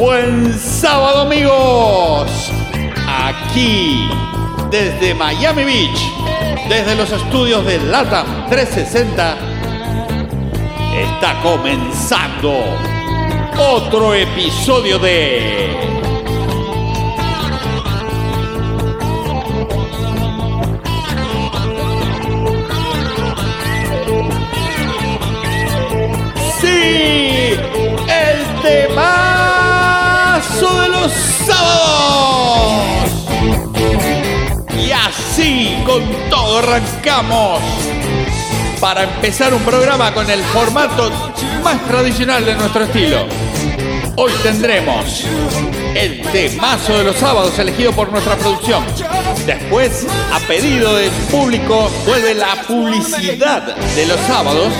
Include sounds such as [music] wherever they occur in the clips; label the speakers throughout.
Speaker 1: Buen sábado amigos. Aquí desde Miami Beach, desde los estudios de LATAM 360, está comenzando otro episodio de... arrancamos para empezar un programa con el formato más tradicional de nuestro estilo. Hoy tendremos el temazo de los sábados elegido por nuestra producción. Después, a pedido del público, vuelve la publicidad de los sábados.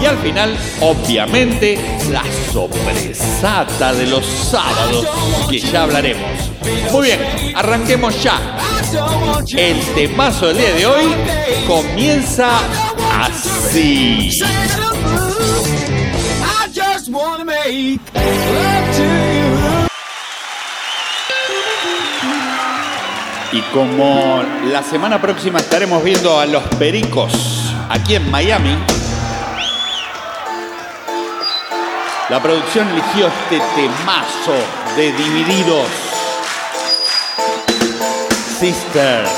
Speaker 1: Y al final, obviamente, la sorpresata de los sábados, que ya hablaremos. Muy bien, arranquemos ya. El temazo del día de hoy comienza así. Y como la semana próxima estaremos viendo a los Pericos aquí en Miami, la producción eligió este temazo de Divididos Sisters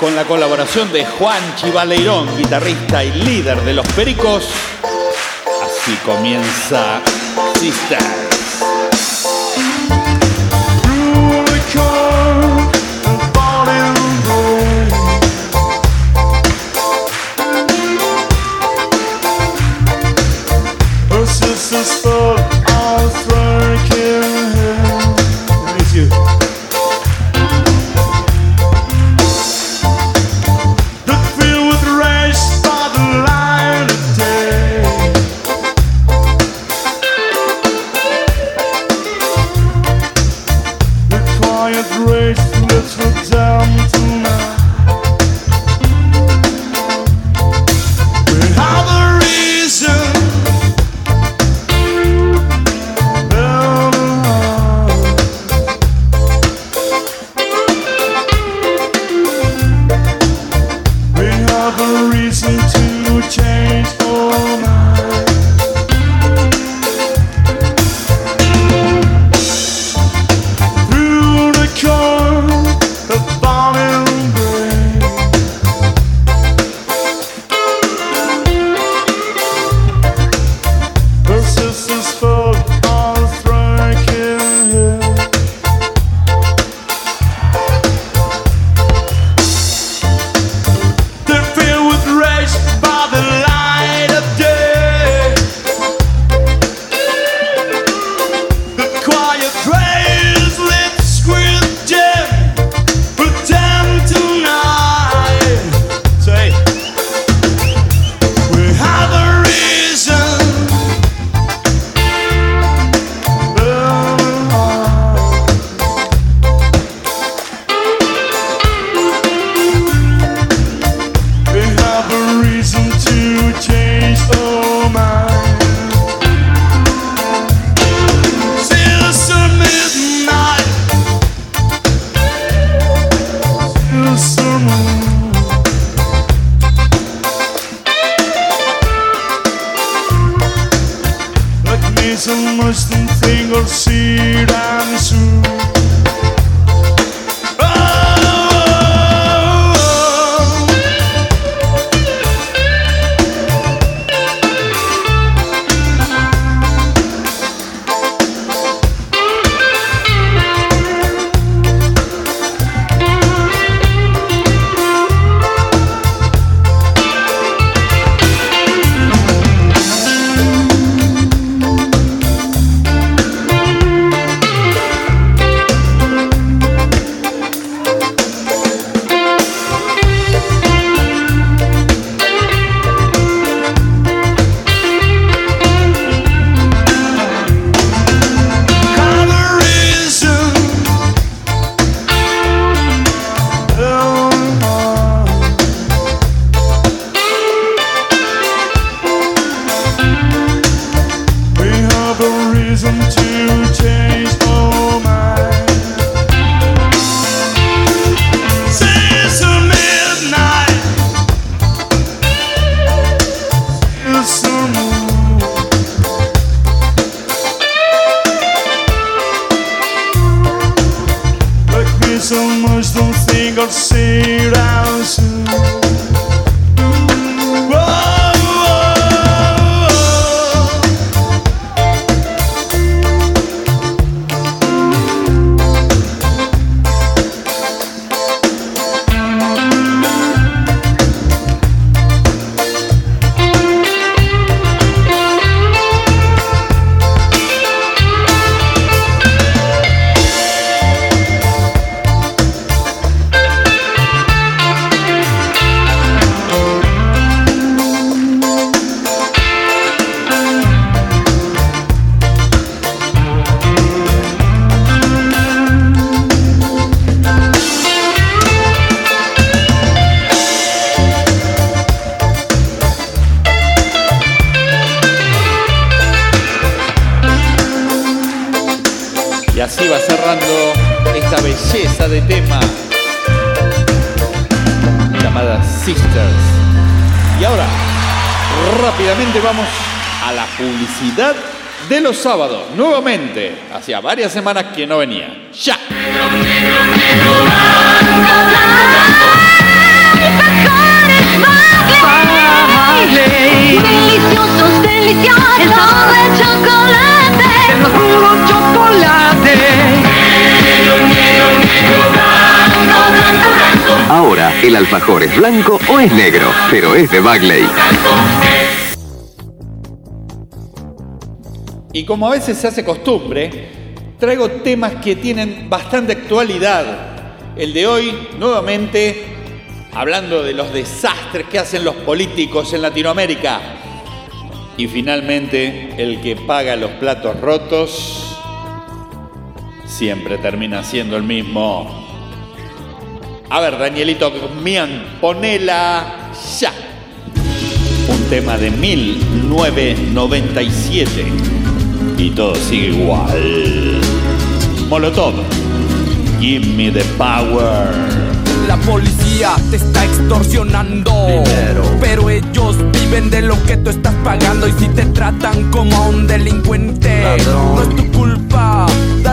Speaker 1: con la colaboración de Juan Chivaleirón, guitarrista y líder de los Pericos. Así comienza Sisters. Tema llamada Sisters. Y ahora, rápidamente vamos a la publicidad de los sábados. Nuevamente, hacía varias semanas que no venía. ¡Ya!
Speaker 2: Deliciosos, deliciosos, chocolate.
Speaker 3: ¿El
Speaker 4: alfajor es blanco o es negro? Pero es de Bagley.
Speaker 1: Y como a veces se hace costumbre, traigo temas que tienen bastante actualidad. El de hoy, nuevamente, hablando de los desastres que hacen los políticos en Latinoamérica. Y finalmente, el que paga los platos rotos siempre termina siendo el mismo. A ver, Danielito Mian, ponela ya. Un tema de 1997 y todo sigue igual. Molotov, give me the power.
Speaker 5: La policía te está extorsionando. Pero ellos viven de lo que tú estás pagando. Y si te tratan como a un delincuente, no es tu culpa.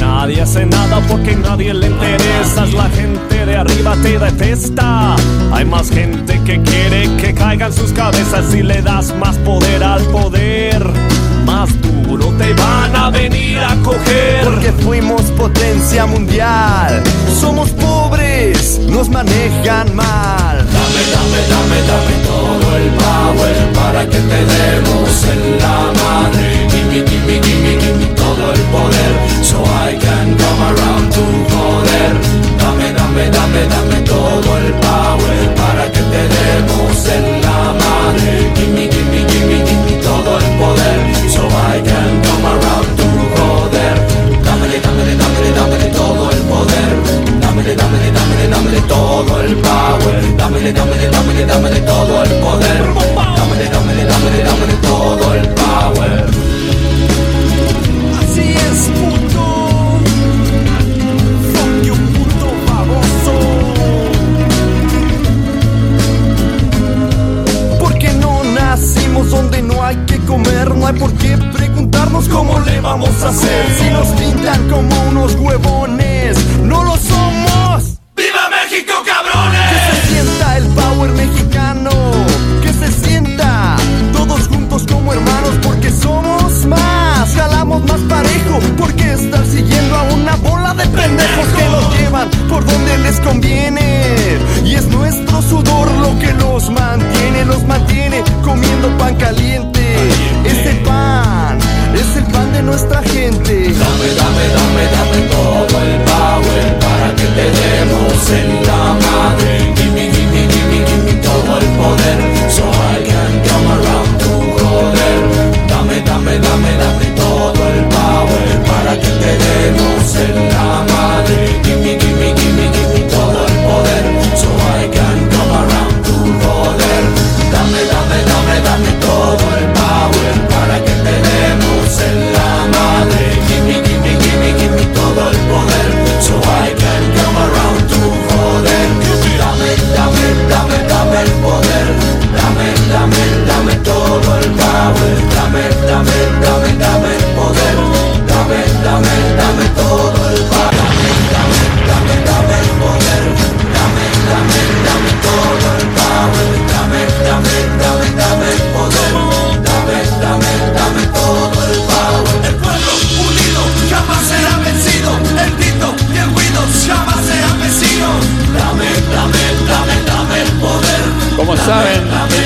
Speaker 6: Nadie hace nada porque nadie le interesas. La gente de arriba te detesta. Hay más gente que quiere que caigan sus cabezas si le das más poder al poder. Más duro te van a venir
Speaker 7: le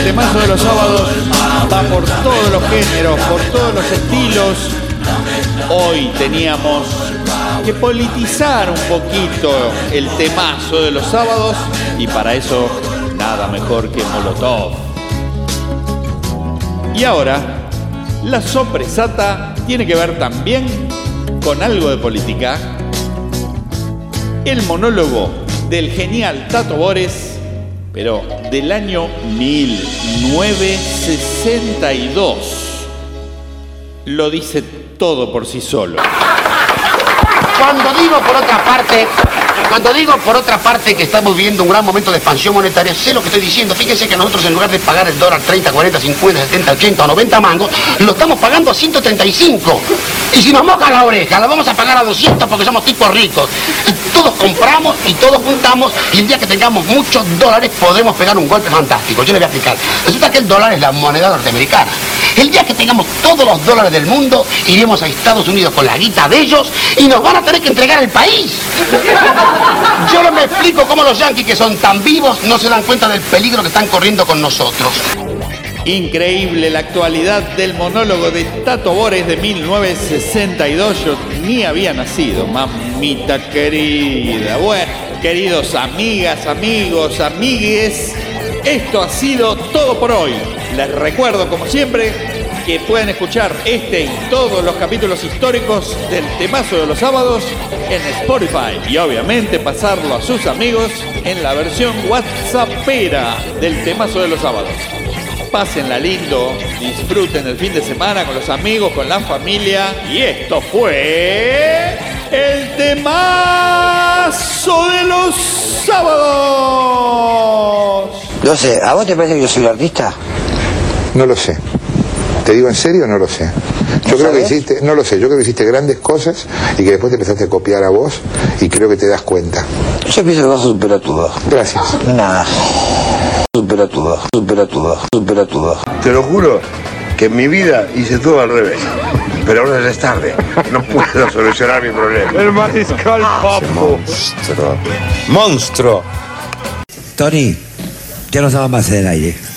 Speaker 7: el
Speaker 1: temazo de los sábados va por todos los géneros, por todos los estilos. Hoy teníamos que politizar un poquito el temazo de los sábados y para eso nada mejor que Molotov. Y ahora, la sorpresata tiene que ver también con algo de política. El monólogo del genial Tato Bores, pero del año 1962. Lo dice todo por sí solo.
Speaker 8: Cuando digo por otra parte, cuando digo por otra parte que estamos viviendo un gran momento de expansión monetaria, sé lo que estoy diciendo. Fíjense que nosotros en lugar de pagar el dólar 30, 40, 50, 70, 80 o 90 mangos, lo estamos pagando a 135. Y si nos moja la oreja, la vamos a pagar a 200 porque somos tipos ricos. Y todos compramos y todos juntamos y el día que tengamos muchos dólares podremos pegar un golpe fantástico. Yo le voy a explicar. Resulta que el dólar es la moneda norteamericana. El día que tengamos todos los dólares del mundo, iremos a Estados Unidos con la guita de ellos y nos van a tener que entregar el país. Yo no me explico cómo los yanquis que son tan vivos no se dan cuenta del peligro que están corriendo con nosotros.
Speaker 1: Increíble la actualidad del monólogo de Tato Bores de 1962. Yo ni había nacido, mamita querida. Bueno, queridos amigas, amigos, amigues, esto ha sido todo por hoy. Les recuerdo, como siempre, que pueden escuchar este y todos los capítulos históricos del temazo de los sábados en Spotify y obviamente pasarlo a sus amigos en la versión WhatsAppera del temazo de los sábados. Pásenla lindo, disfruten el fin de semana con los amigos, con la familia. Y esto fue el temazo de los sábados.
Speaker 9: No sé, ¿a vos te parece que yo soy un artista?
Speaker 10: No lo sé. ¿Te digo en serio? No lo sé. Yo creo que hiciste, no lo sé, yo creo que hiciste grandes cosas y que después te empezaste a copiar a vos y creo que te das cuenta.
Speaker 9: Yo pienso que vas a superar todo.
Speaker 10: Gracias.
Speaker 9: Nada. Supera todo, supera todo, supera todo.
Speaker 11: Te lo juro que en mi vida hice todo al revés. Pero ahora ya es tarde. No puedo [laughs] solucionar mi problema.
Speaker 12: El mariscal Papo.
Speaker 11: Monstruo.
Speaker 12: Monstruo.
Speaker 9: Tony, ya no estamos más en el aire.